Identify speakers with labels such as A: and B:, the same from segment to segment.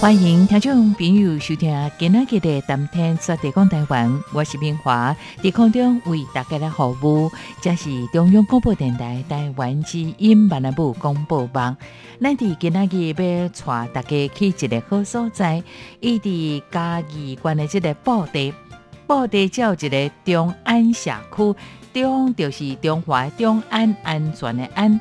A: 欢迎听众朋友收听今日的《谈天说地讲台湾》，我是明华，在空中为大家来服务。这是中央广播电台台湾之音闽南部广播网。咱伫今日要带大家去一个好所在，伊伫嘉义县的这个布袋，布袋叫一个中安社区，中就是中华中安安全的安。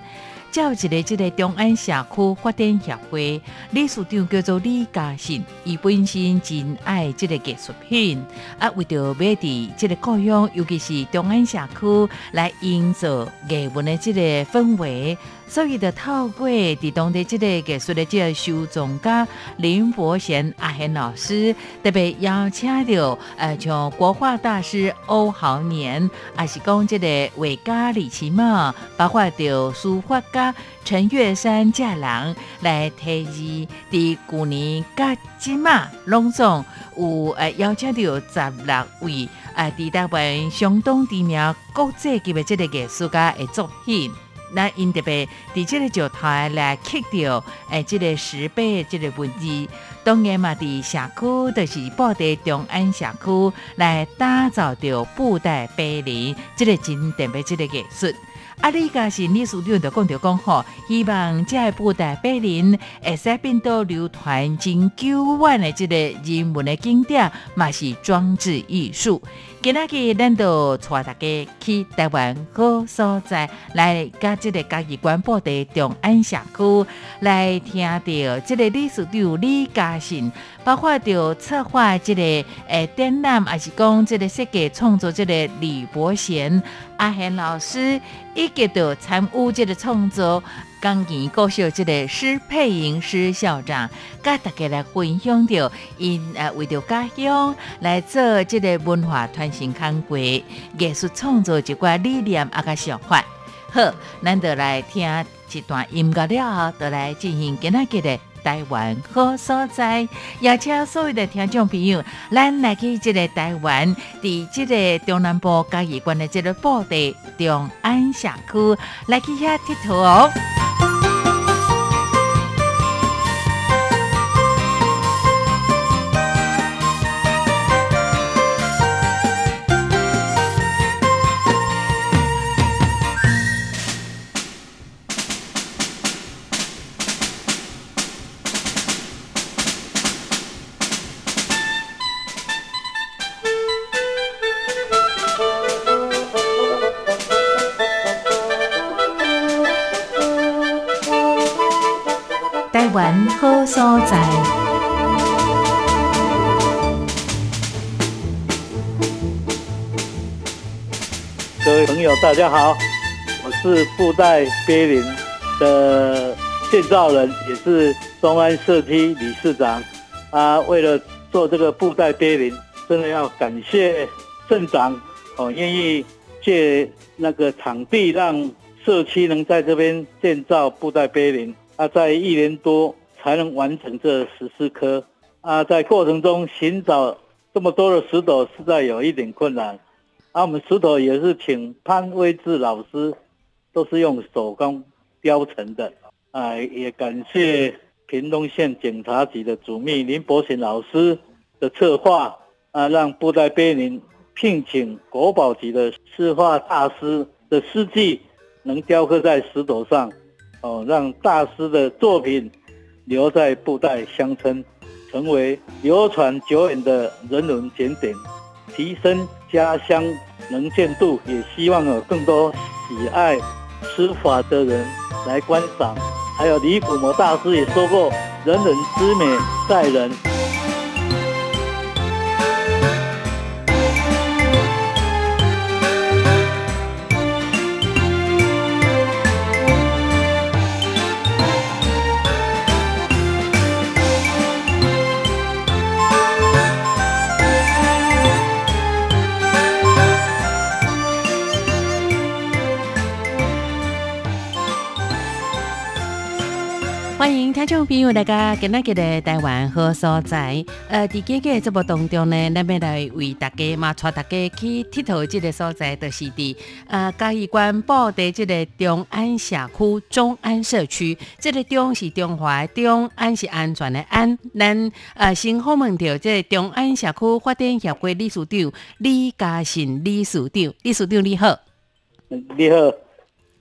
A: 叫一个即个中安社区发展协会理事长叫做李嘉信，伊本身真爱即个艺术品，啊，为着要伫即个故乡，尤其是中安社区来营造艺文的即个氛围。所以，就透过伫当地即个艺术的即个收藏家林伯贤阿贤老师，特别邀请到呃，像国画大师欧豪年，也是讲即个画家李奇茂，包括着书法家陈月山这人来提议，伫旧年甲即嘛隆重有呃邀请到十六位呃，伫台湾相当知名国际级的即个艺术家的作品。那因特别伫即个石台来刻掉，诶，即个石碑，即个文字，当然嘛，伫社区就是布袋中安社区来打造着布袋碑林，即个真特别，即个艺术。啊，你家是理事长就讲着讲吼，希望这个布袋碑林会使变到流传真久远的即个人文的景点，嘛是装置艺术。今仔日咱就带大家去台湾好所在，来甲即个嘉义县布袋中安社区来听到即个理事长李嘉信，包括着策划即个诶展览，还是讲即个设计创作即个李伯贤。阿贤老师一个都参与这个创作，钢琴高手这个施佩莹施校长，甲大家来分享着因呃为着家乡来做这个文化传承康规，艺术创作一寡理念啊甲想法。好，咱就来听一段音乐了后，就来进行今仔日的。台湾好所在，邀请所有的听众朋友，咱来去这个台湾，伫这个中南部嘉义县的这个宝地中安社区，来去遐佚佗哦。
B: 朋友，大家好，我是布袋碑林的建造人，也是中安社区理事长。啊，为了做这个布袋碑林，真的要感谢镇长哦，愿意借那个场地，让社区能在这边建造布袋碑林。啊，在一年多。才能完成这十四颗啊！在过程中寻找这么多的石头，实在有一点困难。啊，我们石头也是请潘威志老师，都是用手工雕成的。啊，也感谢屏东县警察局的主秘林伯贤老师的策划啊，让布袋碑林聘请国宝级的诗画大师的诗迹能雕刻在石头上，哦，让大师的作品。留在布袋乡村，成为流传久远的人文景点。提升家乡能见度，也希望有更多喜爱书法的人来观赏。还有李古摩大师也说过：“人人之美在人。”
A: 众朋友大家今日的台湾好所在。呃，伫今个节目当中呢，咱要来为大家嘛，带大家去佚佗即个所在，就是伫呃嘉义县布袋即个中安社区中安社区。这个中是中华中，安是安全的安。咱呃先访问到这个中安社区发展协会理事长李嘉信理事长，理事长你好。
B: 你好，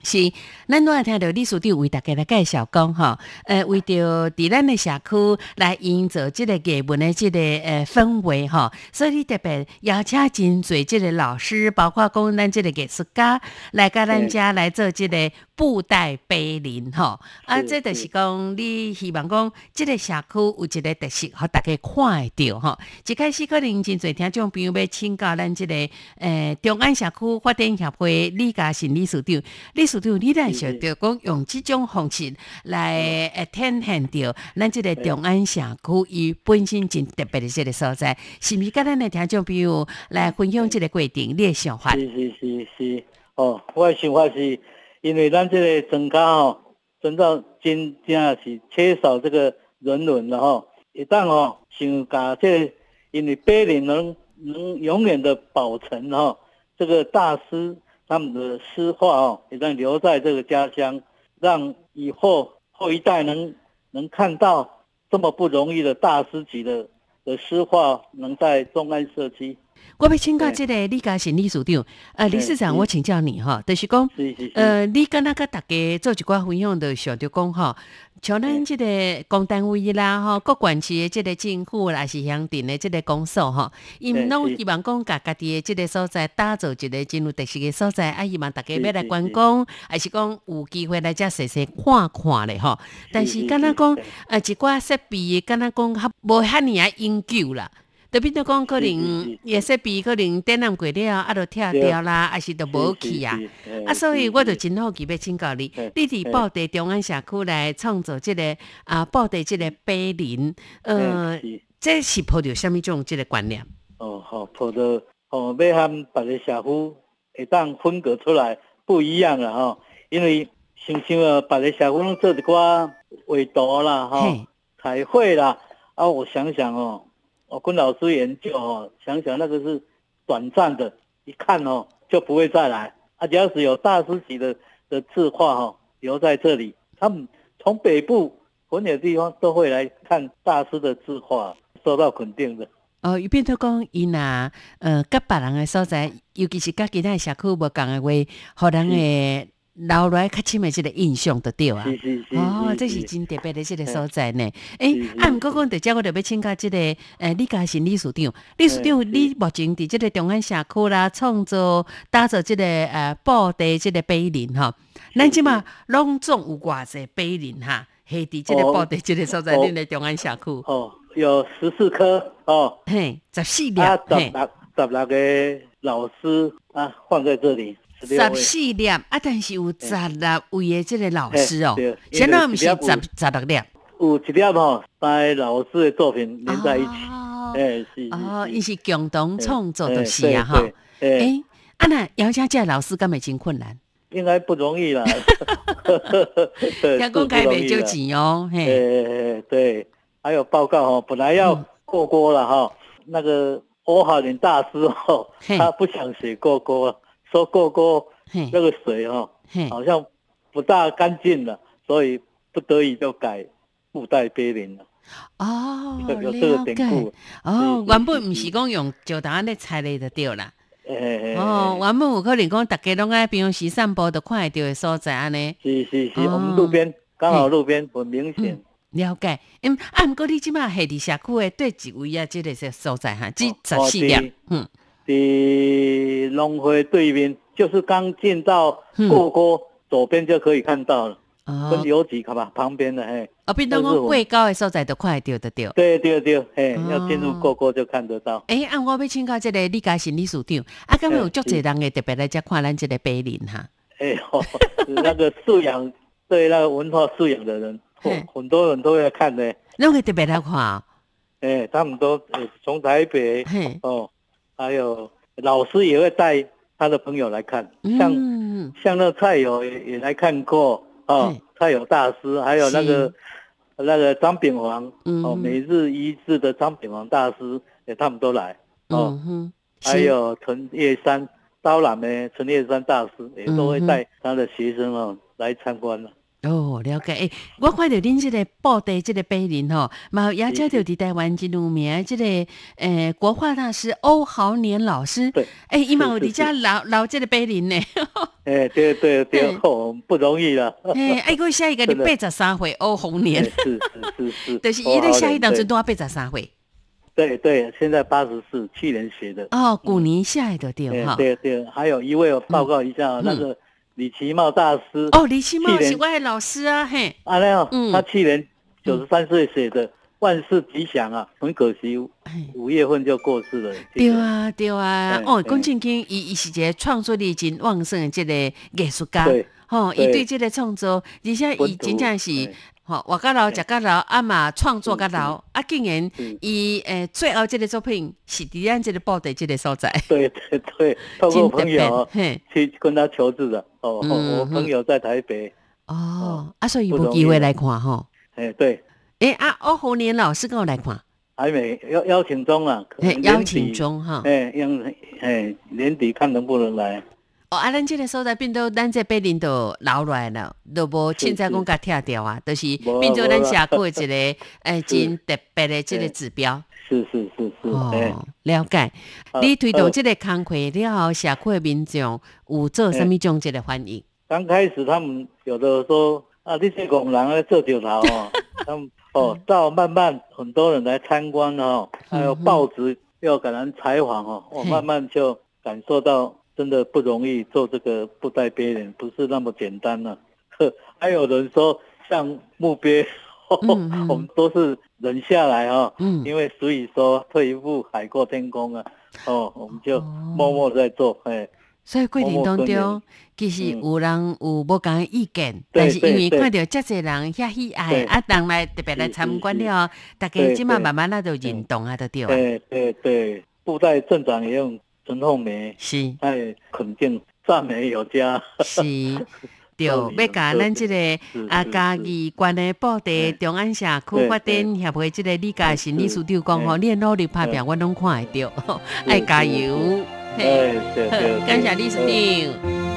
A: 是，咱拄仔听到理事长为大家来介绍讲吼，呃，为着伫咱的社区来营造即个艺文的即个呃氛围吼，所以你特别邀请真侪即个老师，包括讲咱即个艺术家来甲咱遮来做即个布袋碑林吼，啊，
B: 是
A: 这就是。讲你希望讲即个社区有一个特色，互大家看会着吼。一开始可能真侪听众朋友要请教咱即、个呃中安社区发展协会李嘉信理事长，理事长你来想着讲用即种方式来诶体现着咱即个长安社区伊本身真特别的即个所在，是毋是？甲咱的听众朋友来分享即个过程，你的想法？
B: 是是是是，哦，我的想法是，因为咱这个增加吼，增到真正是缺少这个人文了吼。一旦吼想把这个，因为碑林能能永远的保存吼，这个大师他们的诗画哦，也让留在这个家乡，让以后后一代能能看到这么不容易的大师级的的诗画，能在中安社区。
A: 我要请教即个李嘉信理事长，呃，理事长，我请教你哈，就是讲。呃，你敢若甲大家做一寡分享，就想着讲吼，像咱即个公单位啦，吼，各管市的即个政府啦，是乡镇的即个公所吼，因拢希望讲甲家己的即个所在打造一个真有特色的所在，啊，希望大家要来观光，还是讲有机会来遮细细看看咧吼。但是
B: 是
A: 敢若讲，呃，一寡设备，敢若讲较无遐尼啊永久啦。特别着讲，可能
B: 是
A: 也设备可能展览过了，啊，就拆
B: 对。
A: 掉啦，还是就无去啊。啊，所以我就真好奇要请教你
B: 嘿，
A: 你伫布袋中安社区来创造即、个啊布袋即个碑林，呃，
B: 是。
A: 这是抱着什么种即个观念？
B: 哦，好，抱着哦，要和别个社区会当分隔出来不一样了哈、因为想想啊，别个社区拢做一寡画图啦，哈、
A: 嘿，
B: 彩绘啦，啊，我想想哦，我跟老师研究哦，想想那个是短暂的，一看哦就不会再来。啊，只要是有大师级的的字画哈、哦，留在这里，他们从北部很远的地方都会来看大师的字画，受到肯定的。
A: 哦，伊变做讲，伊若呃，甲别人的所在，尤其是甲其他的社区无共的话，互人诶留落来较深的即个印象就对啊。哦，这是真特别的即个所在呢。诶啊，毋过讲伫遮，我就要请教即个诶李嘉欣理事长。理事长，你目前伫即个中安社区啦，创造打造即个呃布袋即个碑林吼，咱即嘛拢总有偌济碑林哈，系伫即个
B: 哦
A: 布袋即个所在，
B: 哦
A: 恁的中安社区，
B: 哦，有十四颗哦，
A: 嘿，十四粒，
B: 啊，十。六十六个老师啊放在这里，十。
A: 四粒啊，但是有十六位的这个老师哦。现在毋是十十六粒。
B: 有一粒吼，三个老师的作品连在一起，
A: 哦。
B: 哎、是是
A: 哦，
B: 是
A: 伊是共同创作，
B: 哎
A: 就是啊，哈。
B: 哎、
A: 诶，啊那姚家这老师敢会真困难？
B: 应该不容易啦。对
A: 听讲开袂少。钱哦，嘿，
B: 对对，还有报告哦，本来要
A: 嗯。
B: 过锅了哈、那个欧海林大师哦，
A: 嘿。
B: 他不想写过锅，说过锅
A: 嘿，
B: 那个水哦，好像不大干净了，所以不得已就改布袋碑林了。
A: 哦，
B: 有 有这个典故。
A: 哦，
B: 是
A: 原本毋是讲用石头安尼踩咧就对啦。
B: 哎、
A: 哦，原本有可能讲大家拢爱平常时散步都看会到的所在安尼。
B: 是是是，
A: 哦
B: 我们路边刚好路边很明显
A: 嗯。了解，嗯，啊，毋过你即马系伫社区的对一位啊，即个是所在哈，即十
B: 哦
A: 四粒
B: 第，
A: 嗯，
B: 在龙辉对面，就是刚进到过沟、左边就可以看到了，
A: 哦
B: 跟，有几个吧，旁边的嘿，
A: 哦，变当讲过高的所在都快丢得丢。
B: 对对对，嘿，
A: 哦
B: 要进入过沟就看得到。
A: 诶，按我要请教这个李家心理事长，啊，敢有
B: 嘿
A: 足侪人会特别来遮看咱这个碑林哈？
B: 哎呦，那个素养对那个文化素养的人，
A: 嘿
B: 很很多人都会看的。
A: 那会特别来看哦。
B: 哎，他们都呃从台北
A: 嘿，
B: 哦，还有老师也会带他的朋友来看，像、
A: 嗯，
B: 像那蔡友也也来看过哦
A: 嘿，
B: 蔡友大师，还有那个那个张炳煌
A: 嗯。
B: 哦，每日一字的张炳煌大师，也，他们都来哦，
A: 嗯，
B: 还有陈叶山刀郎的陈叶山大师也都会带他的学生哦来参观了。
A: 哦，了解。诶、我看到恁即个布袋即个碑林吼，嘛也叫到伫台湾真有名的即、个诶、国画大师欧豪年老师。
B: 对，
A: 诶、伊嘛有
B: 是是
A: 伫遮留留即个碑林呢。
B: 哎，对对对不容易了。
A: 哎，哎，我下一个 你八十三岁欧豪年
B: 哎，是是是是，
A: 就是伊咧下一当
B: 对
A: 阵都要八十三岁。
B: 对对，现在八十四，去年学的。
A: 哦，古年下的对
B: 哎
A: 哈。
B: 对对，还有一位我报告一下，那个李奇茂大师。
A: 哦，李奇茂是我的老师啊，嘿。
B: 啊，那样
A: 嗯。
B: 他去年九十三岁写的《万事吉祥》啊，很可惜五月份就过世了。
A: 对啊，对啊，哦，
B: 嘿
A: 讲正经，伊伊是一个创作力真旺盛的这个艺术家，
B: 对
A: 吼，伊
B: 对
A: 对。这个创作，而且伊真正是
B: 嘿，
A: 吼，活到老，食到老，啊嘛创作到老，啊竟然
B: 是
A: 伊诶最后这个作品是伫咱这个布袋这个所在，
B: 对对对，透过朋友，
A: 嘿，
B: 去跟他求助的。哦，我朋友在台北。
A: 哦，啊，所以有机会来看吼，
B: 哎，对，
A: 诶啊，欧豪年老师跟我来看，
B: 还没邀邀请中啊，
A: 邀。请中哈，
B: 哎，让哎年底看能不能来。
A: 哦，啊，咱这个所在变做咱这碑林都留落来了，都无凊彩讲甲拆掉啊，都是变做咱社区的一个 诶真特别的这个指标。
B: 是是是是，哎、
A: 哦，了解。
B: 啊
A: 你推动
B: 呃
A: 这个工课了后，社区的民众有做什么种这个反应？
B: 刚开始他们有的说啊，这些工人在做酒桃哦，他们哦，到慢慢很多人来参观哦，还有报纸要给人采访哦，我慢慢就感受到真的不容易做这个布袋别人，不是那么简单了、呵，还有人说像墓碑，
A: 嗯嗯。
B: 我们都是忍下来哦，
A: 嗯。
B: 因为所以说退一步海阔天空啊，哦，我们就
A: 哦。
B: 默默在做，哎。
A: 所以过程当中，其实
B: 嗯
A: 有人有无共的意见，
B: 对
A: 但是因为看到这侪人遐喜爱，
B: 对。
A: 啊，人来特别来参观了，大家
B: 对
A: 即马慢慢那就认同啊，就对啊，
B: 对对对，布袋镇长也用陈凤梅，
A: 是
B: 哎肯定赞美有加。
A: 是。对，要甲咱即个啊嘉
B: 是
A: 义关的布袋
B: 对
A: 中安社区发展协会即个李家新理事长讲吼，
B: 是
A: 你的努力拍拼，我拢看会到，爱加油。嘿
B: 哎，对对，
A: 感谢李师
B: 对
A: 长。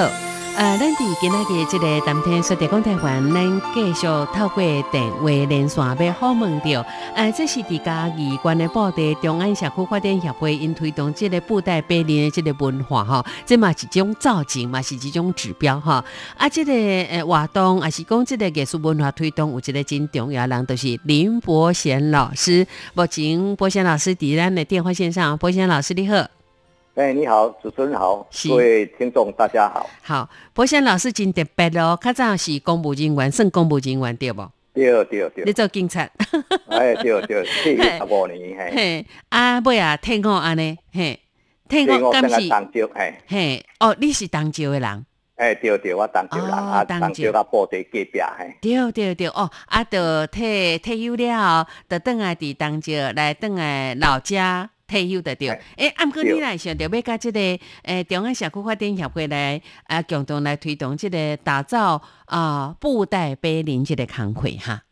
A: 好，呃，咱伫今仔日即个谈天说地讲台湾，咱继续透过电话连线要访问着，呃，这是伫家义县的布袋中安社区发展协会因推动即个布袋百年的即个文化吼，这嘛是一种造景嘛，是一种指标哈。啊，即、个呃活动，也是讲即个艺术文化推动有一个真重要人，就是林伯贤老师。目前伯贤老师伫咱的电话线上，伯贤老师你好。
C: 哎，你好，主持人好，各位听众大家好。
A: 好，博贤老师真特别咯，较早是公务人员，算公务人员对无？
C: 对对对。
A: 你
C: 对，
A: 做警察，
C: 哎对对，四十五年，嘿，
A: 嘿，啊尾啊退伍安尼，嘿，退
C: 对我
A: 敢是？
C: 个当招，嘿，
A: 嘿，哦，你是当招的人，
C: 哎对对，我当招人，
A: 哦
C: 啊
A: 当招
C: 当招甲布袋隔壁，嘿，
A: 对对对，哦，啊，着退退休了后，着转来伫当招来转来老家退休的对。
C: 哎
A: 诶，啊，毋过你来想着要甲即个诶中央社区发展协会来啊共同来推动即个打造啊布袋碑林即个工会哈。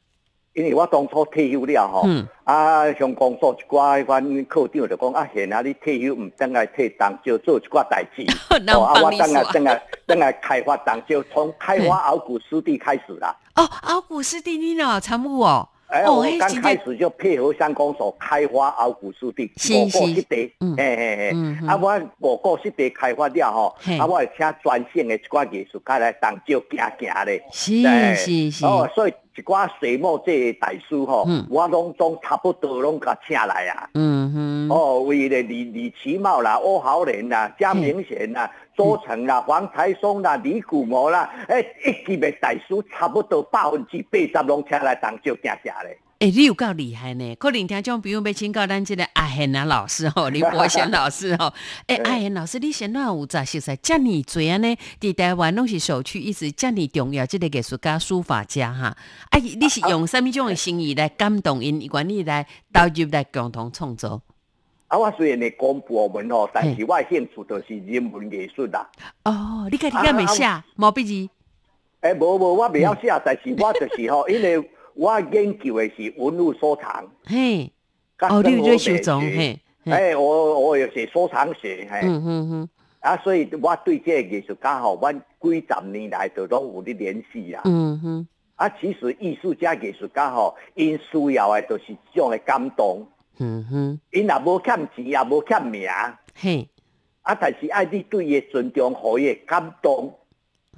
C: 因为我当初退休了吼，
A: 嗯
C: 啊，向公所一寡迄款科长就讲啊，现啊你退休毋等来替东石做一寡代志，
A: 人
C: 哦啊，我等来等来等来开发东石，从开发鳌骨湿地开始啦。
A: 哦，鳌骨湿地你呢参悟哦。
C: 哎，
A: 欸
C: 我刚开始就配合乡公所开发鳌骨湿地，
A: 是
C: 五个
A: 是
C: 湿地
A: 嗯，
C: 嘿嘿嘿。啊，我五个湿地开发了吼
A: 嘿，
C: 啊，我会请专线的一寡艺术家来当照行行咧。
A: 是是是，
C: 哦，所以一寡水墨这个大师吼
A: 嗯，
C: 我拢总差不多拢甲请来啊。
A: 嗯哼，
C: 哦，为了李李奇茂啦、欧豪林啦、江明贤啦、周成啦、黄才松啦、李古模啦，诶，一级的大师差不多百分之八十拢请来当就行行咧。
A: 诶、你有够厉害呢！可能听众朋友要请教咱这个阿贤啊老师吼，林伯贤老师吼。诶、阿贤老师，你先哪有咋熟悉遮尔侪安尼？伫台湾拢是首屈一指，遮尔重要即个艺术家、书法家哈。啊，你是用什么种的心意来感动因，愿意来投入来共同创作？
C: 啊，我虽然是公部门吼，但是我的兴趣就是人文艺术啦。
A: 哦，你家己敢会写毛笔字？
C: 诶，无无，我袂晓写，但是我就是吼，因为我研究的是文物收藏。
A: 嘿，哦，你有在收藏嘿？
C: 哎，我我有写收藏学，嘿，
A: 嗯哼哼，
C: 啊，所以我对这个艺术家吼，我几十年来都拢有咧联系啦。
A: 嗯哼，
C: 啊，其实艺术家、艺术家吼，因需要的就是这种的感动，
A: 嗯哼，
C: 因也无欠钱，也无欠名，
A: 嘿。
C: 啊，但是爱你对伊的尊重，互伊的感动。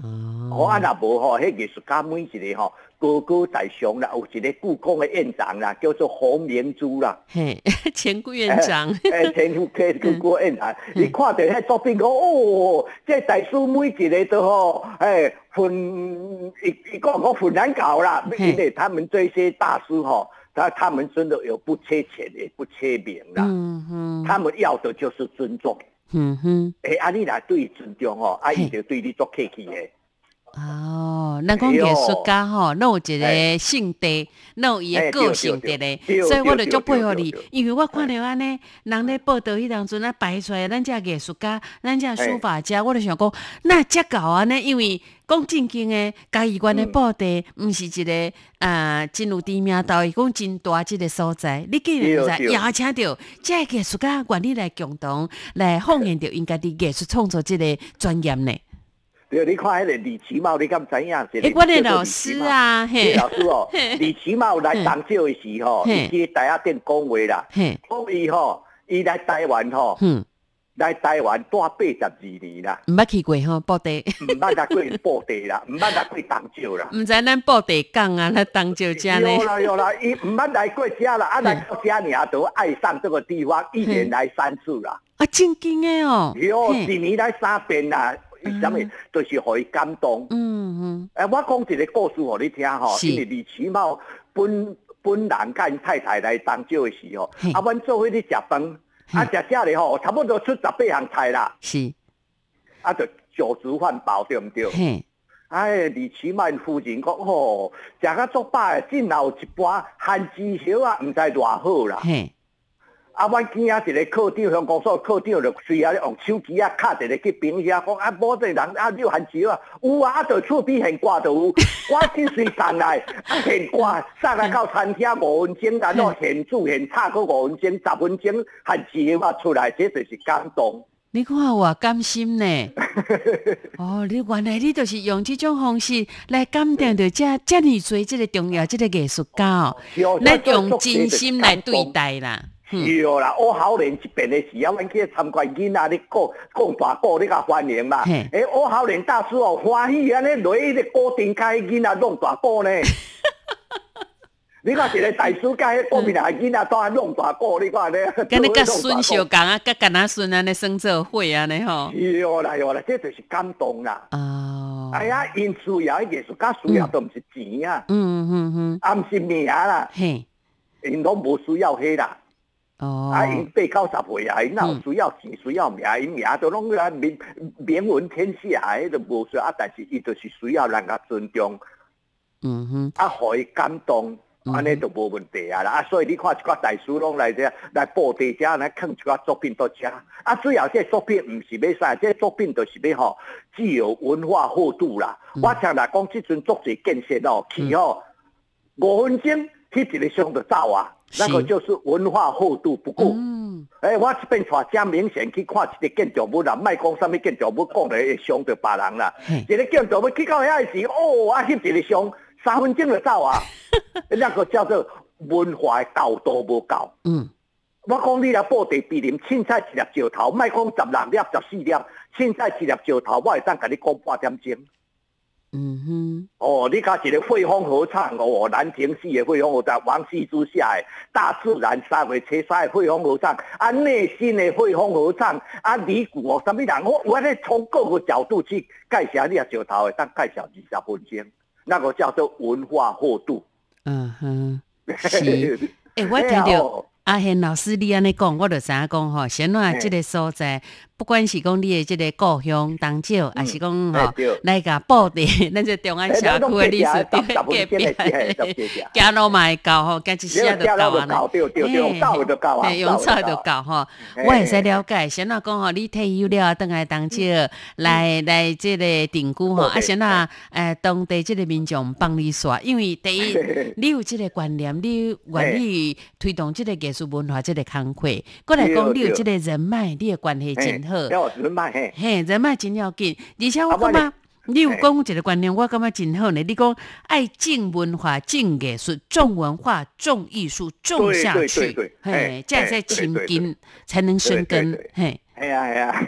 A: 哦，
C: 我，啊，若无吼，迄艺术家每一个吼高高在上啦，有一个故宫的院长啦，叫做洪明珠啦。
A: 嘿，前顾院长，
C: 诶，前夫客故宫院长，你看到迄作品讲，哦，这大师每一个都吼，诶，很一一个个很难搞啦，
A: 嘿
C: 因为他们这些大师吼，他他们真的有不缺钱也不缺名啦，
A: 嗯哼，
C: 他们要的就是尊重。
A: 嗯哼。
C: 诶，啊，你来对尊重哦，啊，
A: 嘿
C: 伊就对你做客气的。
A: 哦，咱讲艺术家吼，那有一个
C: 哎。
A: 性地，那有伊的
C: 哎
A: 个性伫咧，所以我就
C: 对
A: 足配合你因为我看着安尼，人咧报道迄当阵啊摆出来，咱遮艺术家，咱遮书法家，我就想讲，那遮搞安尼，因为讲正经诶，嘉义县的
C: 嗯
A: 布地，毋是一个啊真有知名度，伊讲真大即个所在，你竟然在邀请到遮艺术家愿意来共同来奉献着因家己艺术创作即个专业呢？
C: 对，你看迄个李奇茂，你敢知影？
A: 诶，我的老师啊，
C: 李
A: 嘿，
C: 老师哦
A: 嘿，
C: 李奇茂来东少的时候，
A: 嘿。
C: 伊去台下店讲话啦，
A: 嘿，
C: 讲伊吼，伊来台湾吼，
A: 嗯，
C: 来台湾住八十二年啦，
A: 毋捌去过吼，布地，
C: 毋捌来过布地啦，毋捌来过东少啦。
A: 毋知咱布地港啊，咱漳州遮呢？
C: 有，啦有啦，伊毋捌来过遮啦，啊来到家尔都爱上这个地方，一年来三次啦，
A: 啊，正经诶哦，
C: 有一年来三遍啦，为什么？就是互伊感动。
A: 嗯嗯，
C: 诶，我讲一个故事互你听吼，
A: 是
C: 因为李奇茂本本人甲因太太来漳州的时候
A: 嘿，
C: 啊，阮做伙咧食饭，啊食食咧吼，差不多出十八项菜啦，
A: 是，
C: 啊，就酒足饭饱对毋对？
A: 嘿，
C: 哎，李奇茂夫人讲吼，食甲足饱的，真有一盘番薯条啊，毋知偌好啦。
A: 嘿，
C: 啊，阮囝仔一个科长，乡公所科长就随后咧用手机啊，敲一个去冰遐，讲啊，某这人啊，你有番薯啊，有啊，啊，就厝边现挂就有，我真随送来，啊，现挂送来到餐厅五分钟，然后现煮现炒个五分钟，十分钟番薯嘛出来，这就是感动。
A: 你看我甘心呢，哦，你原来你就是用这种方式来感动着遮遮尔侪即个重要这个艺术家哦，咱用真心来对待啦，嗯，
C: 是哦啦，我好年这边的时候，阮去参观囡仔咧讲讲大鼓你甲欢迎嘛。
A: 嘿
C: 诶，我好年大师哦，欢喜安尼落迄个固定开囡仔弄大鼓呢。你看一个大师甲迄国民党囡仔当弄大鼓，你看咧。
A: 跟你甲孙
C: 小
A: 刚啊，甲干那孙安尼生做伙安尼吼，
C: 是哦啦，哟啦，这就是感动啦。
A: 哦，
C: 哎呀，因需要的艺术家需要都毋是钱啊，
A: 嗯嗯嗯，
C: 啊毋是名啦，
A: 嘿，
C: 因拢无需要迄啦。
A: 哦，
C: 啊，因八九十岁啊，因哪有需要钱、需要名，因名都拢来名名闻天下，迄都无需要啊。但是伊就是需要人家尊重，
A: 嗯哼，
C: 啊，互伊感动。安尼就无问题啊啦。啊，所以你看一寡大师拢来遮来布地遮来放一寡作品到遮。啊，主要这作品毋是要啥，这作品就是要吼具有文化厚度啦。我听人讲，即阵作者建设哦，去吼五分钟去一个箱就走啊，那个就是文化厚度不够。
A: 嗯，
C: 诶、我这边带真明显去看一个建筑物啦，莫讲啥物建筑物，讲来会伤着别人啦。一个建筑物去到遐时，哦，啊，翕一个相，三分钟就走啊，那个叫做文化的高度无够。
A: 嗯，
C: 我讲你来布地比林，凊彩一粒石头，莫讲十六粒、十四粒，凊彩一粒石头，我会当甲你讲半点钟。
A: 嗯哼，
C: 哦，你看一个汇丰合唱哦，南亭市的汇丰合唱，王羲之下的大自然三月七三的汇丰合唱，啊，内心的汇丰合唱，啊，李谷哦，什么人？我我咧从各个角度去介绍你啊石头的，当介绍二十分钟，那个叫做文化厚度。
A: 嗯哼，是。诶、我听到 阿贤老师你安尼讲，我就知影讲吼，先来即个所在，不管是讲你的即个故乡东石，还是讲吼来甲布地，咱这中安社区的历史
C: 十
A: 对
C: 十分钟的是 嘿十分钟
A: 行路嘛会到吼，加一些就到啊呢。
C: 对对对，用走就到啊，
A: 嘿用走就到吼，
C: 嘿。
A: 我会使了解。先那讲吼，你退休了，倒来东石来来即个定居吼，啊，
C: 对
A: 先那诶当地即个民众帮你刷，因为第一 你有即个观念，你愿意推动即个艺术文化即个工课，过来讲你有即个人脉，你的关系真好。
C: 要人脉嘿。
A: 嘿，人脉真要紧，而且我感觉你有讲一个观念，我感觉真好呢。你讲爱敬文化、敬艺术、重文化、重艺术，重下去
C: 对，
A: 嘿
C: 嘿，
A: 这样才亲近，才能生根。嘿，
C: 系啊系啊，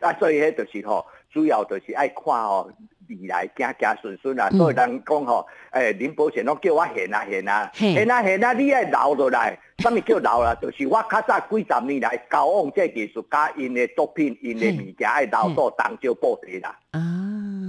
C: 啊所以迄就是吼，主要就是爱看吼未来行行顺顺啊。
A: 嗯
C: 所以人讲吼，诶林保全拢叫我现啊现啊，
A: 嘿
C: 现啊现啊，你爱留落来。什么叫留啦？就是我较早几十年来交往这艺术家因的作品、因的物件爱留到当朝布地啦。
A: 啊，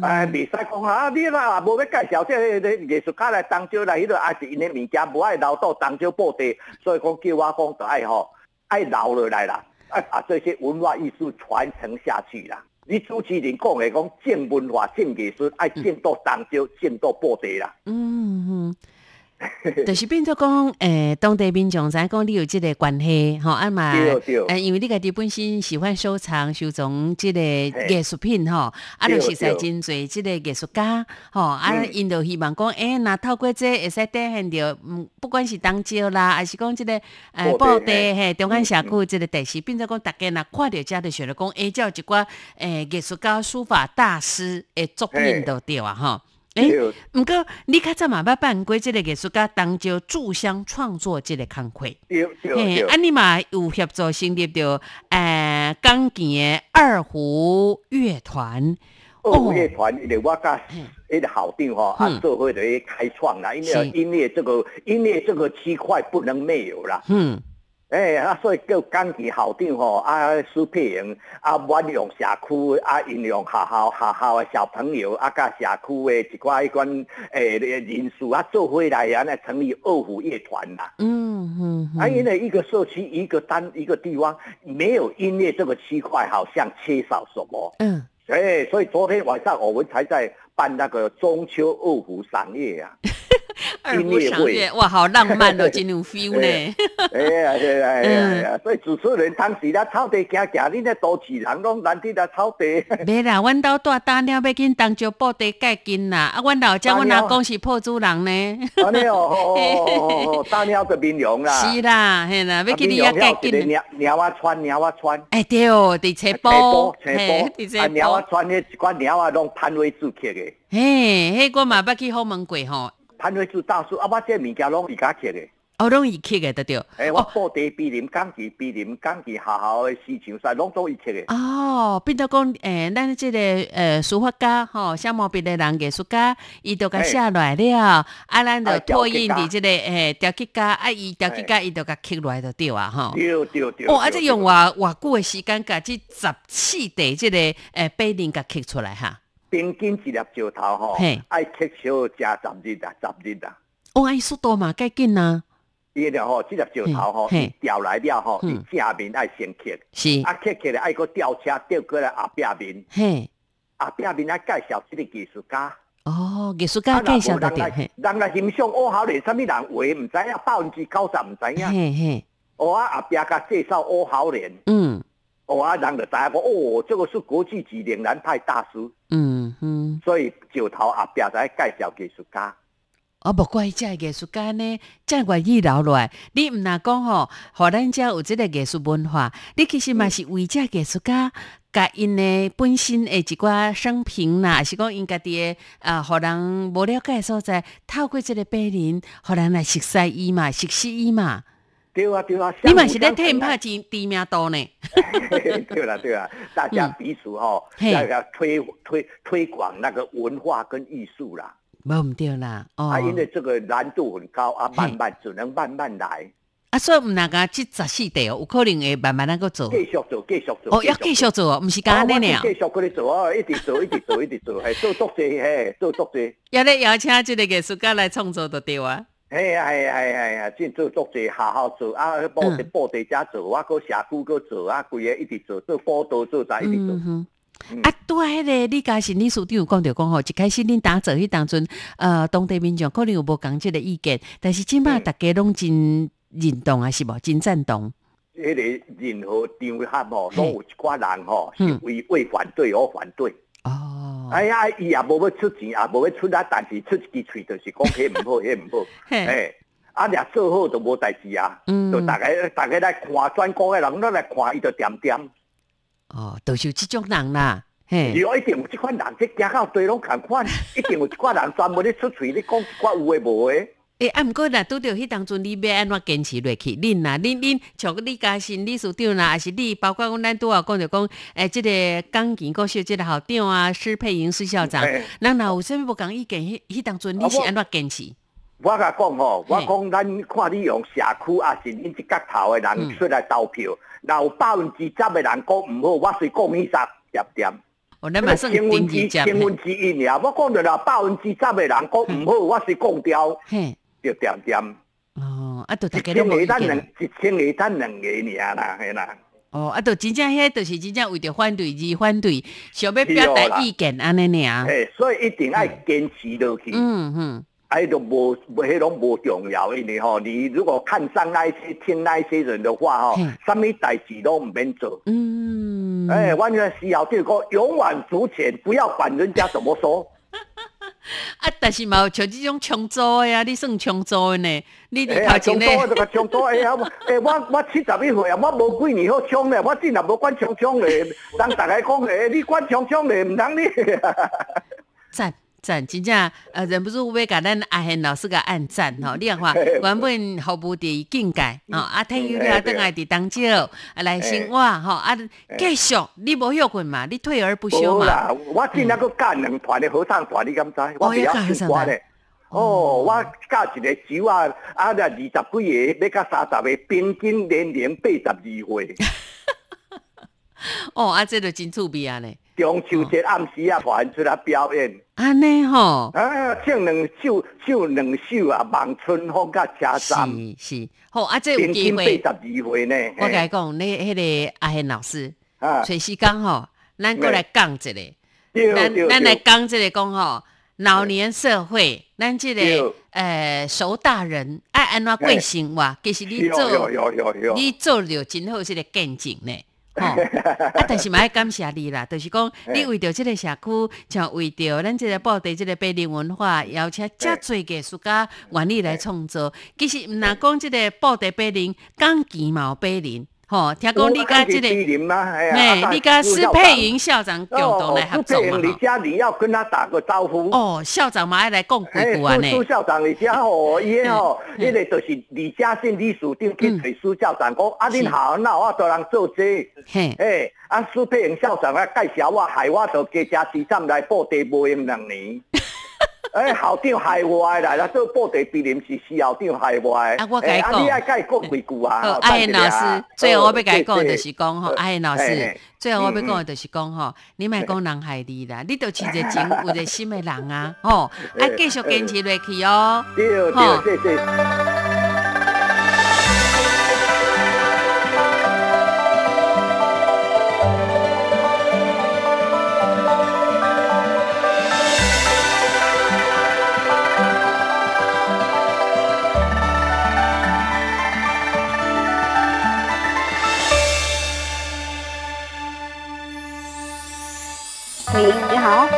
C: 哎，袂使讲啊！你若无要介绍这个艺术家来当朝来，迄个也是因的物件，无爱留到当朝布地，所以讲叫我讲就爱吼，爱留落来啦，啊把这些文化艺术传承下去啦。你主持人讲的讲正文化、正艺术，爱正到漳州、正到布地啦。
A: 嗯嗯。就是变做讲，诶、当地民众知影讲你有即个关系，吼，啊嘛，诶，因为你家己本身喜欢收藏、收藏即个艺术品，吼，啊，
C: 对
A: 就是
C: 在
A: 真侪即个艺术家，吼，啊，
C: 嗯。
A: 因就希望讲，诶、若透过这会使展现着，嗯，不管是当朝啦，还是讲即、个诶
C: 布地
A: 布地
C: 嘿。
A: 嘿，中间社区即个地势，变做讲，大家若看着遮就想着讲，诶、这有一寡诶艺术家、书法大师诶作品
C: 嘿。
A: 就对啊，吼。诶、
C: 对。
A: 毋过你较早嘛捌办过即个艺术家当朝驻乡创作即个工课，
C: 对对
A: 嘿，
C: 对。
A: 啊，你嘛有协助成立着诶港墘的二胡乐团，
C: 二胡乐团，因为我甲迄个校长吼，啊
A: 嗯
C: 做伙咧开创啦，因
A: 是。
C: 为音乐这个音乐这个区块不能没有啦。
A: 嗯，
C: 诶、啊，所以叫港期校长吼，啊，苏佩莹，啊，我用社区，啊，引用学校学校的小朋友，啊，甲社区的一寡迄款诶人数啊，做伙来啊，那成立二胡乐团啦。
A: 嗯嗯
C: 啊，因为一个社区一个单一个地方没有音乐这个区块，好像缺少什么。
A: 嗯，
C: 哎，所以昨天晚上我们才在办那个中秋二胡赏月啊。
A: 二胡赏月，哇，好浪漫哦，真有 feel 呢。
C: 哎呀哎呀！所以主持人当时咧草地行行，恁咧都市人拢难得咧草地。
A: 袂啦，阮兜大单了要紧当朝布地盖紧啦，啊，阮老家阮阿公是破主人呢。
C: 安尼哦哦哦哦哦，大鸟的民谣啦。
A: 是啦，嘿啦，要
C: 啊
A: 去你遐盖
C: 民谣
A: 紧。
C: 鸟鸟啊穿鸟啊穿。
A: 哎对哦，伫车波，
C: 车
A: 嘿
C: 波，
A: 伫车
C: 啊鸟啊，穿迄一寡鸟啊，拢潘伟主刻的。
A: 嘿，迄我嘛捌去后门过吼，
C: 潘伟主大叔，啊，我这物件拢伊家刻的。
A: 哦，拢伊刻的对对。
C: 诶，我布地比林港旗比林港旗学校的市场赛，拢都伊刻的。
A: 哦，变到讲，诶、咱即、个呃书法家吼，写毛笔的人艺术家，伊都甲写落来了，啊，咱就
C: 啊
A: 拓印
C: 雕刻家
A: 伫即个诶雕刻家，啊，伊雕刻家伊都甲刻落来就对啊，吼。
C: 对对对。
A: 哦，啊，
C: 对
A: 这用偌偌久的时间，甲即十四地即个诶碑林甲刻出来哈。
C: 平均一粒石头吼，爱刻小加十日啊，十日啊。
A: 哦，爱，速度嘛介紧啊，
C: 伊了吼，即粒石头吼，调来了吼，伊
A: 嗯
C: 正面爱先刻，
A: 是，
C: 啊刻起来爱搁吊车吊过来后壁面，
A: 嘿，
C: 后壁面爱介绍即个艺术家，
A: 哦，艺术家介绍的对，
C: 人来欣赏乌孝莲，什么人画毋知影，百分之九十毋知影。
A: 嘿嘿，
C: 我阿壁甲介绍乌孝莲，
A: 嗯
C: 我啊人就知影讲，哦，这个是国际级岭南派大师，
A: 嗯嗯，
C: 所以石头阿壁在介绍艺术家。
A: 哦，无怪这艺术家呢，真愿意留落来。你毋若讲吼，互咱遮有即个艺术文化，你其实嘛是为这艺术家。甲因的本身的一寡生平啦，还是讲因家己的啊，互人无了解的所在，透过即个碑林，互人来熟悉伊嘛，熟悉伊嘛。
C: 对啊对啊，
A: 你嘛是咧替因拍知知名度呢？
C: 对啦对啦，大家彼此哈、
A: 嘿
C: 要要推推推广那个文化跟艺术啦。
A: 无毋对啦，哦。
C: 啊，因为这个难度很高啊，慢慢只能慢慢来，
A: 啊，所以毋若甲即十四地哦，有可能会慢慢那个做。
C: 继续做，继续做。
A: 哦，要继续做哦，毋是干安尼尔
C: 哦。我是继续跟你做哦，一直做，一直做，一直做，嘿，做足济，嘿，做足济。
A: 要咧邀请即个艺术家来创作就对啊。
C: 嘿啊，嘿啊，嘿啊，嘿啊，真做足侪，好好做啊！布地
A: 嗯
C: 布地遮做，我搁社区搁做啊，规个一直做，做辅导做啥一直做
A: 嗯。哼。
C: 嗯
A: 啊，拄啊，迄个李嘉诚理事长有讲着讲吼，一开始恁打做迄当阵，呃，当地民众可能有无讲即个意见，但是即摆
C: 嗯
A: 大家拢真认同啊，是无？真赞同。
C: 迄个任何场合吼，拢有一寡人吼是
A: 嗯
C: 为为反对而反对。
A: 哦，
C: 哎呀，伊也无要出钱，也无要出力，但是出一支喙就是讲迄毋好，迄毋好。
A: 嘿，
C: 哎，啊，若做好就无代志啊。
A: 嗯
C: 就大家大家来看全国的人，都来看伊就点点。
A: 哦，都是有即种人啦，嘿，
C: 如果一定有即款人，即行到地拢共款，一定有一款人专门咧出喙咧讲一寡有诶无诶。
A: 诶，啊，毋过若拄着迄当阵，你要安怎坚持落去？恁呐，恁恁像李嘉诚理事长啦，还是你，包括讲咱拄啊讲着讲，诶，即、个钢琴国小即个校长啊，施佩莹施校长，
C: 嘿
A: 咱若有啥物无共意见，迄迄当阵你是安怎坚持？
C: 我甲讲吼，我讲咱看你用社区啊，是恁即角头诶
A: 嗯
C: 人出来投票，若有百分之十诶人讲毋好，我是讲伊啥点点。
A: 哦，咱嘛算
C: 千分之千分之一尔，我讲着啦，百分之十诶人讲毋好，我是讲掉，
A: 嘿，
C: 就点点。
A: 哦，啊，就大
C: 一千
A: 家拢无意
C: 个等两，
A: 见，
C: 一千个等两个尔啦，嘿啦。
A: 哦，啊，就真正迄，就是真正为着反对而反对，想要表达意见安尼尔，
C: 嘿，所以一定爱坚持落去。
A: 嗯嗯，
C: 哎，都无，迄拢无重要，因为吼，你如果看上那一些、听那一些人的话，吼
A: 嗯，
C: 什么代志都唔免做。
A: 嗯，
C: 哎，完全需要这个勇往直前，不要管人家怎么说。
A: 啊，但是嘛有像即种抢租的啊，你算抢租的呢？你头前
C: 冲多
A: 咧，
C: 这个冲多，哎呀，我哎，我我七十一岁啊，我无几年好抢咧，我真也无管抢抢咧。人逐个讲诶，你管抢抢咧，毋通你。
A: 赞 赞，真正呃，忍不住要甲咱阿贤老师甲按赞吼。你看
C: 嘿
A: 原本服务伫境界吼，啊，退休了倒来伫当少啊来生活吼，啊，继续你无休困嘛，你退而不休嘛，
C: 我真那个教两团的合唱团，你敢知？我袂
A: 要教合
C: 晓
A: 唱团
C: 唱歌咧。哦，我教一个手啊，啊，若二十几个，要到三十个，平均年龄八十二岁。
A: 哦，啊，这就真趣味啊咧，
C: 中秋节暗时啊，团出来表演，
A: 安尼吼。
C: 啊，唱两首，唱两首啊，望春风甲车站，
A: 是是，好啊，这有机会。
C: 十，二岁呢。
A: 我甲你讲，你迄个阿贤老师，
C: 啊，
A: 找时间吼，咱过来讲一个。咱咱来，讲一个讲吼，老年社会，咱即个
C: 对。
A: 呃熟大人爱安怎过生活，其实你做你做了真好，这个见证呢。吼，啊，但是嘛爱感谢你啦，就是讲你为着即个社区，像为着咱即个布袋即个碑林文化，邀请遮侪艺术家愿意来创作。其实毋若讲即个布袋碑林，钢琴嘛有白领，吼，听讲你甲这个？
C: 哎
A: 你甲施佩莹校长共同来合作嘛，
C: 你
A: 吼。
C: 家你要跟他打个招呼。
A: 哦，校长嘛爱来讲几
C: 哎，
A: 句安尼
C: 苏。校长，你家吼，伊个吼，
A: 嗯
C: 迄个就是李嘉信理事长去找苏校长讲，啊，
A: 是
C: 恁好，那我做人做这，
A: 嘿，
C: 哎，啊，苏佩莹校长啊介绍我，害我到加加市站来报地无用两年。哎，校长害我的啦，啦做布地毕业是是校长害我的。
A: 啊我跟你讲
C: 你爱甲伊讲几句啊？
A: 阿燕老师，最后我要甲你讲的就是讲吼，
C: 哦
A: 阿燕老师最后我要讲的就是讲吼，你莫讲人害你啦，你都是 一个真有热心的人啊，吼，爱继续坚持落去哦。
C: 对
A: 对
C: 对，谢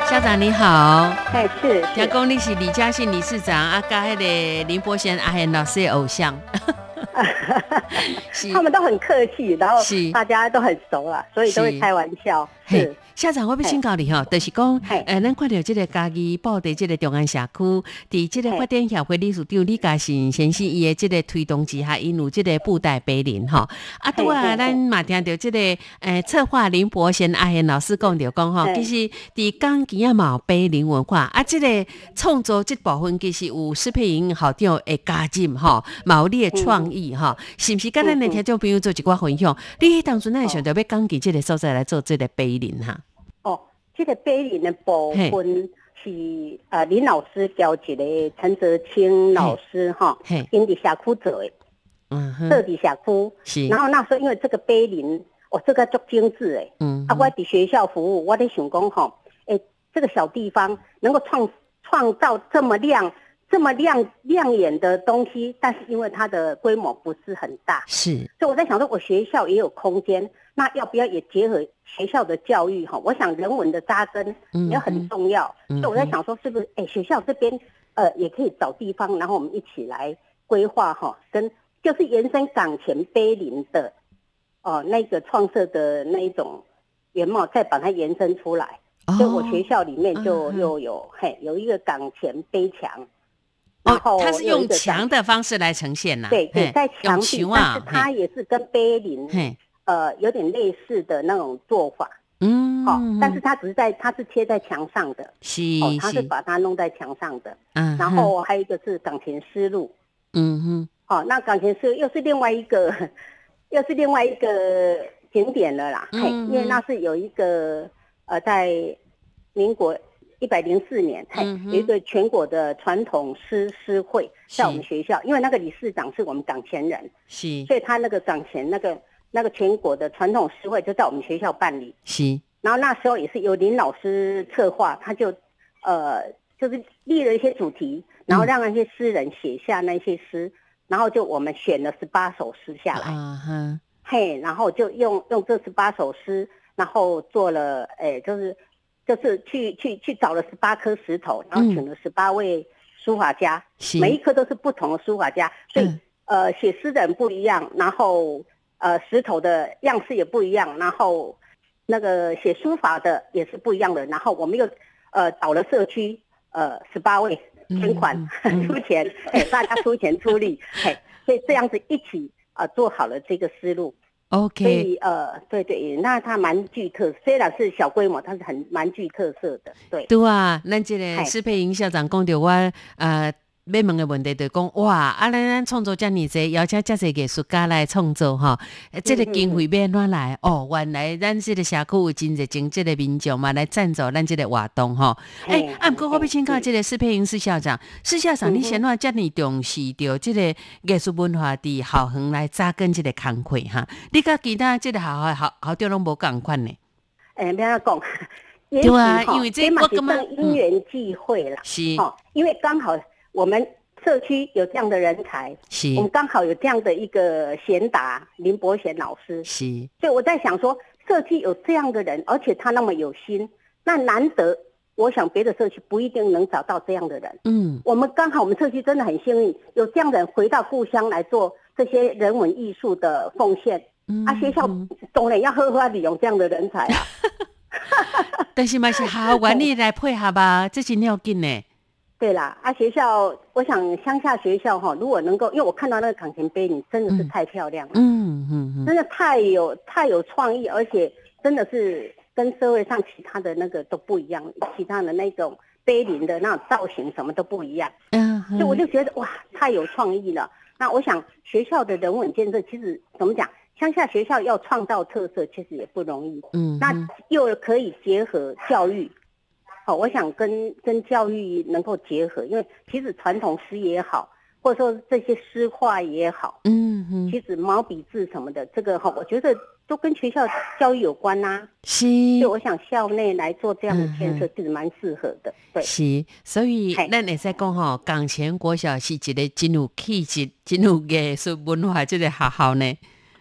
A: 校长你好。
D: 哎，是，
A: 听
D: 是
A: 讲你是李嘉信理事长啊，跟迄个林伯贤阿贤老师的偶像。是
D: 他们都很客气，然后
A: 是
D: 大家都很熟了，所以都
A: 是
D: 会开玩笑。
A: 嘿
D: 是，，
A: 校长，我要请教你吼，就是讲，
D: 诶
A: 呃，咱看到这个家己布的这个中安社区，伫这个发展协会理事长李嘉信先生伊的这个推动之下，因有这个布袋碑林吼，啊，拄啊，咱嘛听到这个，呃，策划林伯贤阿贤老师讲着讲吼，
D: 嘿。
A: 其实伫港墘啊嘛有碑林文化，啊，这个创作这部分其实有适配营校长的加进吼，嘛有你的创意吼，是毋是？甲咱的听众朋友做一寡分享，你迄当初咱会想到要港墘这个所在来做这个碑林哈？
D: 哦，这个碑林的部分是呃林老师交一个陈泽清老师哈
A: 嘿，
D: 因伫社区做的，
A: 嗯哼，
D: 设伫社区。
A: 是，
D: 然后那时候因为这个碑林，哦，这个足精致诶。
A: 嗯
D: 啊，我伫学校服务，我在想讲吼，诶，这个小地方能够创创造这么亮、这么亮亮眼的东西，但是因为它的规模不是很大，
A: 是，
D: 所以我在想说，我学校也有空间，那要不要也结合学校的教育？哈？我想人文的扎根
A: 嗯
D: 也很重要，
A: 嗯
D: 所以我在想说，是不是诶学校这边呃也可以找地方，然后我们一起来规划哈，跟就是延伸港前碑林的哦、那个创设的那一种原貌，再把它延伸出来。所以我学校里面就又有嘿有一个港前碑墙，
A: 哦
D: 然后，
A: 它是用墙的方式来呈现呐，
D: 对对，在墙
A: 用
D: 壁，
A: 啊
D: 但是，它也是跟碑林
A: 嘿，
D: 呃有点类似的那种做法，
A: 嗯，
D: 好、但是它只是在它是贴在墙上的，
A: 是
D: 哦，它是
A: 是，
D: 把它弄在墙上的。
A: 嗯
D: 然后还有一个是港前丝路，
A: 嗯哼，
D: 哦，那港前丝路又是另外一个，又是另外一个景点了啦，嘿，
A: 嗯
D: 因为那是有一个呃在民国。一百零四年，嘿，
A: 嗯
D: 有一个全国的传统诗诗会在我们
A: 是。
D: 学校，因为那个理事长是我们港前人，
A: 是。
D: 所以他那个港前那个那个全国的传统诗会就在我们学校办理。
A: 是，
D: 然后那时候也是由林老师策划，他就呃就是立了一些主题，然后让那些诗人写下那些诗，然后就我们选了十八首诗下来，
A: 啊哈，
D: 嘿，然后就用用这十八首诗，然后做了诶就是就是去去去找了十八颗石头，然后请了十八位书法家，
A: 是，
D: 每一颗都是不同的书法家，所以、
A: 嗯。
D: 呃写诗的人不一样，然后呃石头的样式也不一样，然后那个写书法的也是不一样的，然后我们又呃找了社区呃十八位捐款、
A: 嗯嗯
D: 出钱，哎大家出钱出力，嘿，所以这样子一起呃做好了这个思路
A: ，OK，
D: 以呃对对，那它蛮具特，虽然是小规模，它是很蛮具特色的，对。
A: 对啊，咱这个
D: 嘿
A: 施佩莹校长讲着我呃。要问的问题就是讲，哇！啊，咱咱创作遮尔济，邀请遮济艺术家来创作吼，呃这个经费要安怎来？哦，原来咱这个社区有真侪真这个民众嘛来赞助咱这个活动吼。哎、
D: 嘿
A: 啊，毋过我要请教
D: 嘿
A: 这个施佩英施校长，施校长，你先话遮尔重视着这个艺术文化伫校园来扎根这个工课哈？你甲其他这个校校校校长拢无共款呢？
D: 哎，不要讲，也许
A: 对啊因为这我根本
D: 算因缘际会啦。
A: 是
D: 哦，因为刚好我们社区有这样的人才，
A: 是
D: 我们刚好有这样的一个贤达林伯贤老师，
A: 是，
D: 所以我在想说，社区有这样的人，而且他那么有心，那难得，我想别的社区不一定能找到这样的人。
A: 嗯，
D: 我们刚好我们社区真的很幸运，有这样的人回到故乡来做这些人文艺术的奉献。
A: 嗯
D: 啊，学校
A: 嗯
D: 当然要好好利用这样的人才啊。
A: 但是嘛是校园里来配合吧，这是要紧呢。
D: 对啦，啊，学校，我想乡下学校哈，如果能够，因为我看到那个港前碑，你真的是太漂亮了，
A: 嗯嗯嗯，
D: 真的太有太有创意，而且真的是跟社会上其他的那个都不一样，其他的那种碑林的那种造型什么都不一样，
A: 嗯，
D: 所以我就觉得哇，太有创意了。那我想学校的人文建设，其实怎么讲，乡下学校要创造特色，其实也不容易。
A: 嗯，
D: 那又可以结合教育，好，我想跟跟教育能够结合，因为其实传统诗也好，或者说这些诗画也好，
A: 嗯嗯
D: 其实毛笔字什么的，这个哈，我觉得都跟学校教育有关呐、
A: 是
D: 所以我想校内来做这样的建设
A: 嗯，
D: 其实蛮适合的。对，
A: 是，所以
D: 嘿
A: 咱会使讲吼，港前国小是一个真有气质、真有艺术文化这个学校呢。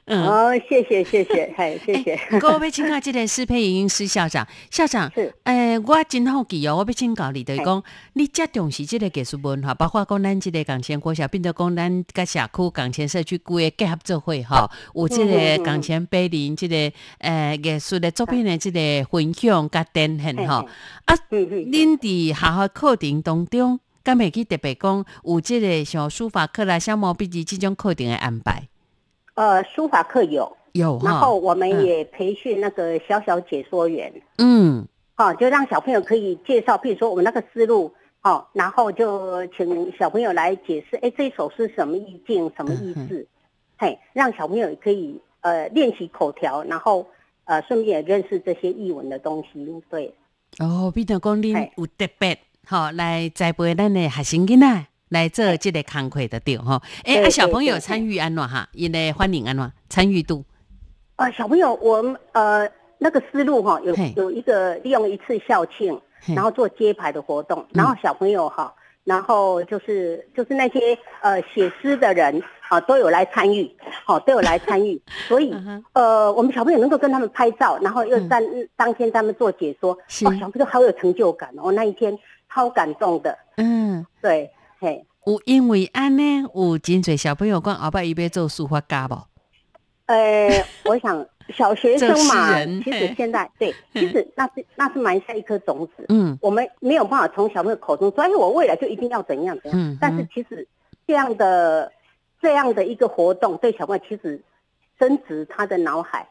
A: 嗯。
D: 哦，谢谢谢谢，嗨，谢谢。
A: 欸 我要请教这个施佩莹施校长，校长
D: 是，
A: 诶、我真好奇哦，我要请教你，就是讲，你这重视这个艺术文化，包括讲咱这个港前国小，变做讲咱甲社区港前社区规个结合做会吼，有这个港前碑林这个诶艺术的作品的这个分享甲展现吼，啊，恁伫学校课程当中，敢会去特别讲有这个像书法课啦、小毛笔字这种课程的安排？
D: 呃，书法课有，
A: 有，
D: 然后我们
A: 嗯。
D: 也培训那个小小解说员，
A: 嗯。
D: 哦，就让小朋友可以介绍，比如说我们那个思路，哦，然后就请小朋友来解释，哎，这一首是什么意境，什么意思，嘿，让小朋友可以呃练习口条，然后呃顺便也认识这些译文的东西，对，
A: 哦，比如讲恁
D: 嘿
A: 有特别好来栽培咱的学生囡仔来做这个工课的对吼。诶、啊，
D: 对对
A: 小朋友
D: 对
A: 参与安怎哈？因的欢迎安怎？参与度？
D: 呃，小朋友，我们呃那个思路哈，有有一个利用一次校庆，然后做揭牌的活动，然后小朋友哈，然后就是就是那些呃写诗的人啊都有来参与，好、都有来参与，所以呃我们小朋友能够跟他们拍照，然后又
A: 嗯。
D: 在、当天他们做解说，
A: 哇
D: 哦，小朋友好有成就感哦，那一天超感动的，
A: 嗯，
D: 对，嘿。
A: 有因为安呢，有真侪小朋友讲后摆伊要做书法家无？
D: 呃，我想小学生嘛，
A: 人
D: 其实现在对，其实那是那是埋下一颗种子。
A: 嗯
D: 我们没有办法从小朋友口中说，哎，我未来就一定要怎样怎样。
A: 嗯
D: 但是其实这样的这样的一个活动，对小朋友其实深植他的脑海，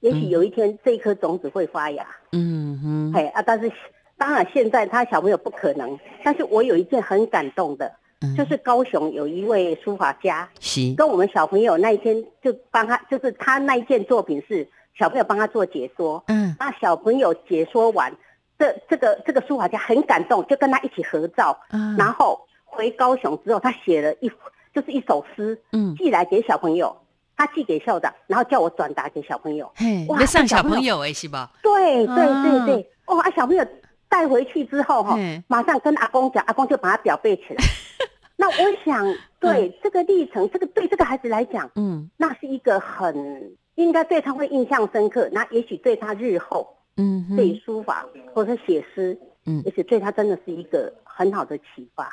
D: 也许有一天这一颗种子会发芽。
A: 嗯哼，
D: 嘿啊，但是当然现在他小朋友不可能，但是我有一件很感动的，
A: 嗯。
D: 就是高雄有一位书法家，
A: 是。
D: 跟我们小朋友那一天就帮他，就是他那一件作品是小朋友帮他做解说，
A: 嗯。
D: 那小朋友解说完，这这个这个书法家很感动，就跟他一起合照，
A: 啊
D: 然后回高雄之后，他写了一就是一首诗，
A: 嗯，
D: 寄来给小朋友，他寄给校长，然后叫我转达给小朋友。
A: 嘿，
D: 哇
A: 要送小
D: 朋友
A: 哎是吧？
D: 对对
A: 啊。
D: 对对，哦啊，小朋友带回去之后哈
A: 嘿，
D: 马上跟阿公讲，阿公就把它表背起来。那我想，对这个历程，这个对这个孩子来讲，
A: 嗯。
D: 那是一个很应该对他会印象深刻，那也许对他日后
A: 嗯
D: 对书法或者写诗，
A: 嗯。
D: 也许对他真的是一个很好的启发，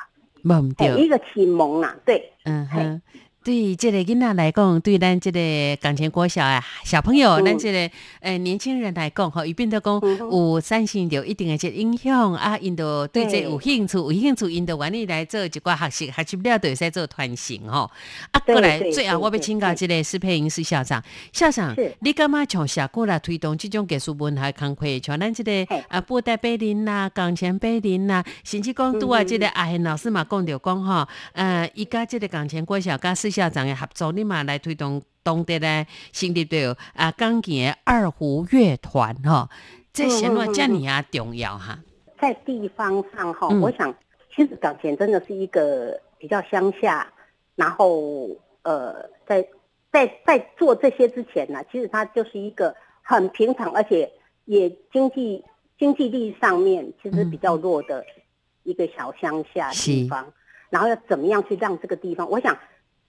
D: 一个启蒙啊，对，
A: 嗯哼。对这个囡仔来讲，对咱这个港前国小啊小朋友，
D: 嗯。
A: 咱这个呃年轻人来讲，吼，伊变得讲有产生着一定的这影响啊，因都对这有兴趣，有兴趣，因都愿意来做一寡学习，学习了就会使做团形吼。啊，过来最后我要请教这个施佩莹施校长，校长
D: 是，
A: 你感觉从社区来推动这种艺术文化工课，像咱这个啊布袋碑林啦、钢琴碑林啦，甚至讲拄啊这个阿贤老师嘛讲着讲吼，呃，伊甲这个钢琴国小甲施校长的合作，你嘛来推动当地咧成立着啊钢琴的二胡乐团哈，这显
D: 嗯
A: 然遮尔啊重要哈。
D: 在地方上哈，我想其实港前真的是一个比较乡下，然后呃，在在在做这些之前呢，其实它就是一个很平常，而且也经济经济力上面其实比较弱的一个小乡下地方，然后要怎么样去让这个地方，我想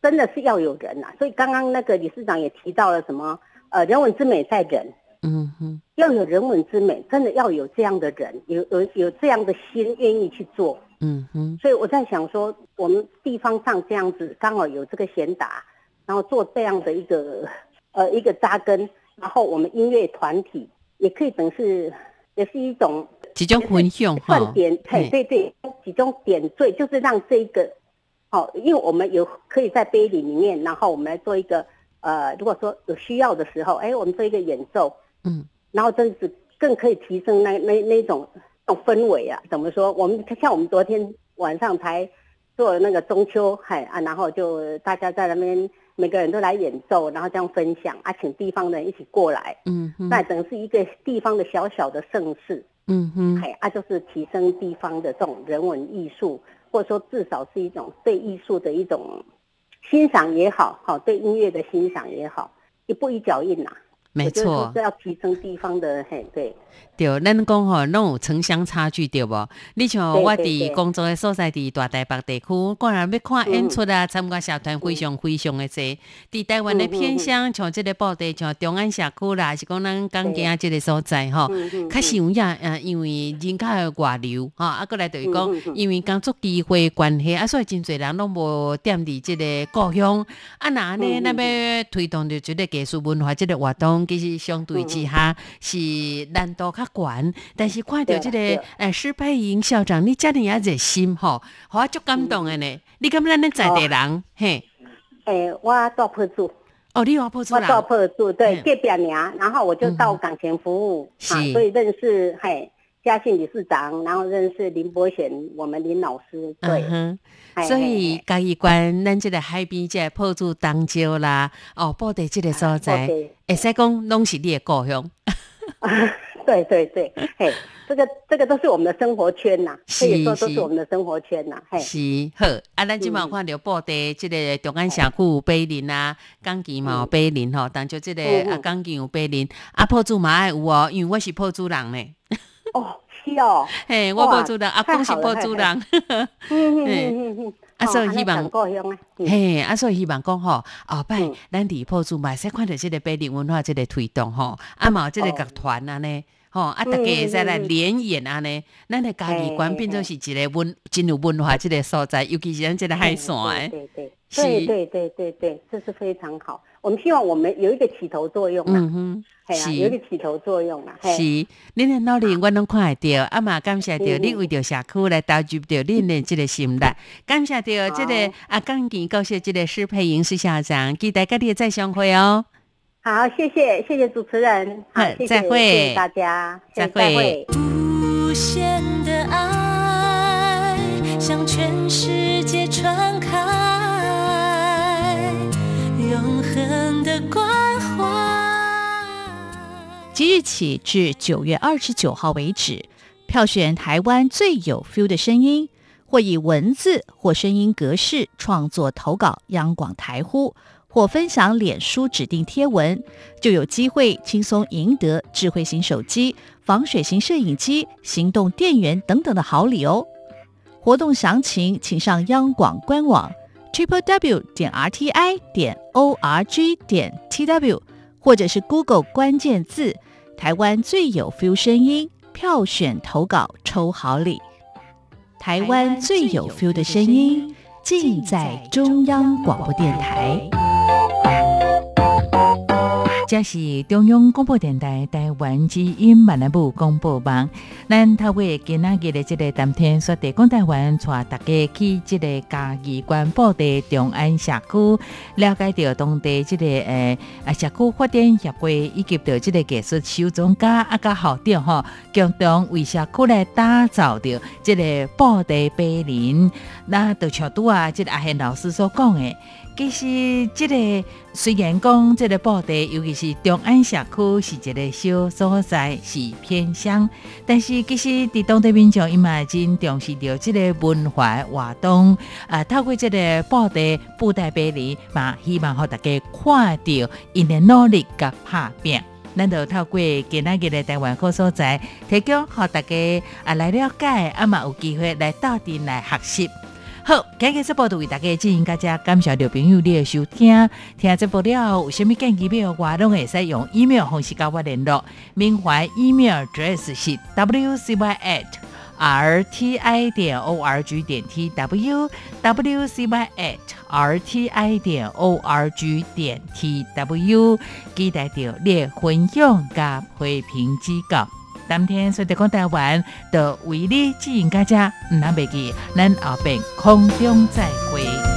D: 真的是要有人呐、所以刚刚那个理事长也提到了什么呃，人文之美在人。
A: 嗯哼，
D: 要有人文之美，真的要有这样的人，有有有这样的心，愿意去做。
A: 嗯哼，
D: 所以我在想说，我们地方上这样子刚好有这个贤达，然后做这样的一个呃一个扎根，然后我们音乐团体也可以等是也是一种
A: 集中分享哈
D: 算。点，嘿，对对，几种点缀，就是让这一个，哦，因为我们有可以在杯里里面，然后我们来做一个，呃，如果说有需要的时候，哎，我们做一个演奏，
A: 嗯，
D: 然后这样子更可以提升那那那种那种氛围啊，怎么说？我们像我们昨天晚上才做那个中秋，嗨啊，然后就大家在那边每个人都来演奏，然后这样分享啊，请地方的人一起过来，
A: 嗯，
D: 那等于是一个地方的小小的盛事。
A: 嗯哼，
D: 哎，啊，就是提升地方的这种人文艺术，或者说至少是一种对艺术的一种欣赏也好，好对音乐的欣赏也好，一步一脚印呐、
E: 没错。
D: 说是要提升地方的，嘿，对，
E: 对，咱讲吼，拢有城乡差距对无？你像我伫工作的所在，伫大台北地区，果然要看演出啊，参加社团非常非常的多。伫台湾的偏乡，像即个布地，像中安社区啦，还是讲咱港境即个所在吼，较想呀，呃，因为人口的外流吼，啊，过来就是讲，因为工作机会关系，啊，所以真侪人拢无踮伫即个故乡。啊，那安尼，咱要推动着即个艺术文化即个活动，其实相对之下是难度较悬。但是看到即个诶施佩莹校长，你遮尔啊热心吼，互我足感动的呢。你感觉咱咧在地人，嘿，
D: 诶，我做铺主，
E: 哦，你有破出
D: 我做
E: 人，
D: 破住，对，
E: 嗯
D: 隔壁娘，然后我就到港前服务，
E: 是。
D: 啊，所以认识嘿嘉信理事长，然后认识林伯贤，我们林老师，对，
E: 嗯哼。所以
D: 嘿
E: 嘉义关咱即个海边即个铺住东礁啦，哦，布袋即个所在，
D: 嘿
E: 会使讲拢是你的故乡，
D: 对对对，嘿，这个这个都是我们的生活圈呐，可以说都
E: 是
D: 是我们的生活圈呐，嘿，
E: 是好。啊，咱即嘛有看到布袋即个中安社区有柏林啊，钢琴嘛有碑林吼，当就即个啊钢琴有碑林，啊破住嘛爱有哦，因为我是破住人呢。
D: 哦，是哦，
E: 嘿，我
D: 哇
E: 破住人，阿公是破住人。
D: 嗯嗯
E: 嘿。
D: 嗯嗯嗯，
E: 啊所以
D: 哦
E: 希望嘿，啊，所以希望讲吼，后摆
D: 嗯。
E: 咱伫破厝嘛，使看着即个碑林文化即个推动吼，啊嘛有即个剧团安尼。吼，啊，大家会使来联演安尼，咱的家己馆变做是一个文真有文化即个所在，尤其是咱即个海线诶，
D: 对对。
E: 是。
D: 对对对对对，这是非常好。我们希望我们有一个起头作用
E: 嗯
D: 啊，
E: 哼，
D: 嘿啊，有一个起头作用啊，
E: 是，恁的努力我拢看得到，啊。嘛感谢着
D: 嗯
E: 你为着社区来投入着恁的即个心力，感谢着这个啊港墘高校即个施佩莹施校长，期待跟你再相会哦。
D: 好，谢谢谢谢主持人，好
E: 好，
D: 谢谢
E: 再会。
D: 谢谢大家，
E: 再会。
F: 无限的爱向全世界传开，
G: 即日起至九月二十九号为止，票选台湾最有 feel 的声音，或以文字或声音格式创作投稿央广台呼，或分享脸书指定贴文，就有机会轻松赢得智慧型手机、防水型摄影机、行动电源等等的好礼哦。活动详情请上央广官网 triple w 点 r t i 点 o r g 点 t w，或者是 Google 关键字“台湾最有 feel 声音”，票选投稿抽好礼。台湾最有 feel 的声音，尽在中央广播电台。
A: 这是中央广播电台台湾之音闽南语广播网。咱透过今仔日的这个谈天说地讲台湾，带大家去这个嘉义关布地中安社区，了解到当地这个诶啊社区发展协会以及到这个艺术修总家啊甲校长吼，共同为社区来打造着这个布地碑林。那就像拄啊，这个阿贤老师所讲的。其实，这个虽然讲这个布地，尤其是中安社区是一个小所在，是偏乡，但是其实伫当地民众伊嘛真重视着这个文化活动，啊，透过这个布地布袋芭蕾嘛，希望互大家看到因的努力甲拍拼。咱就透过今仔日的台湾好所在，提供互大家啊来了解，啊嘛有机会来到店来学习。好，今日这报道为大家进行大家感谢刘朋友你的收听，听这报了有啥物建议要我拢会使用 email 方式跟我联络，缅怀 email address 是 wcy at r t i 点 o r g 点 t w wcy at r t i 点 o r g 点 t w，期待着你的分享加批评指教。当天说着讲台湾的为你指引家家，唔通袂记，咱后边空中再会。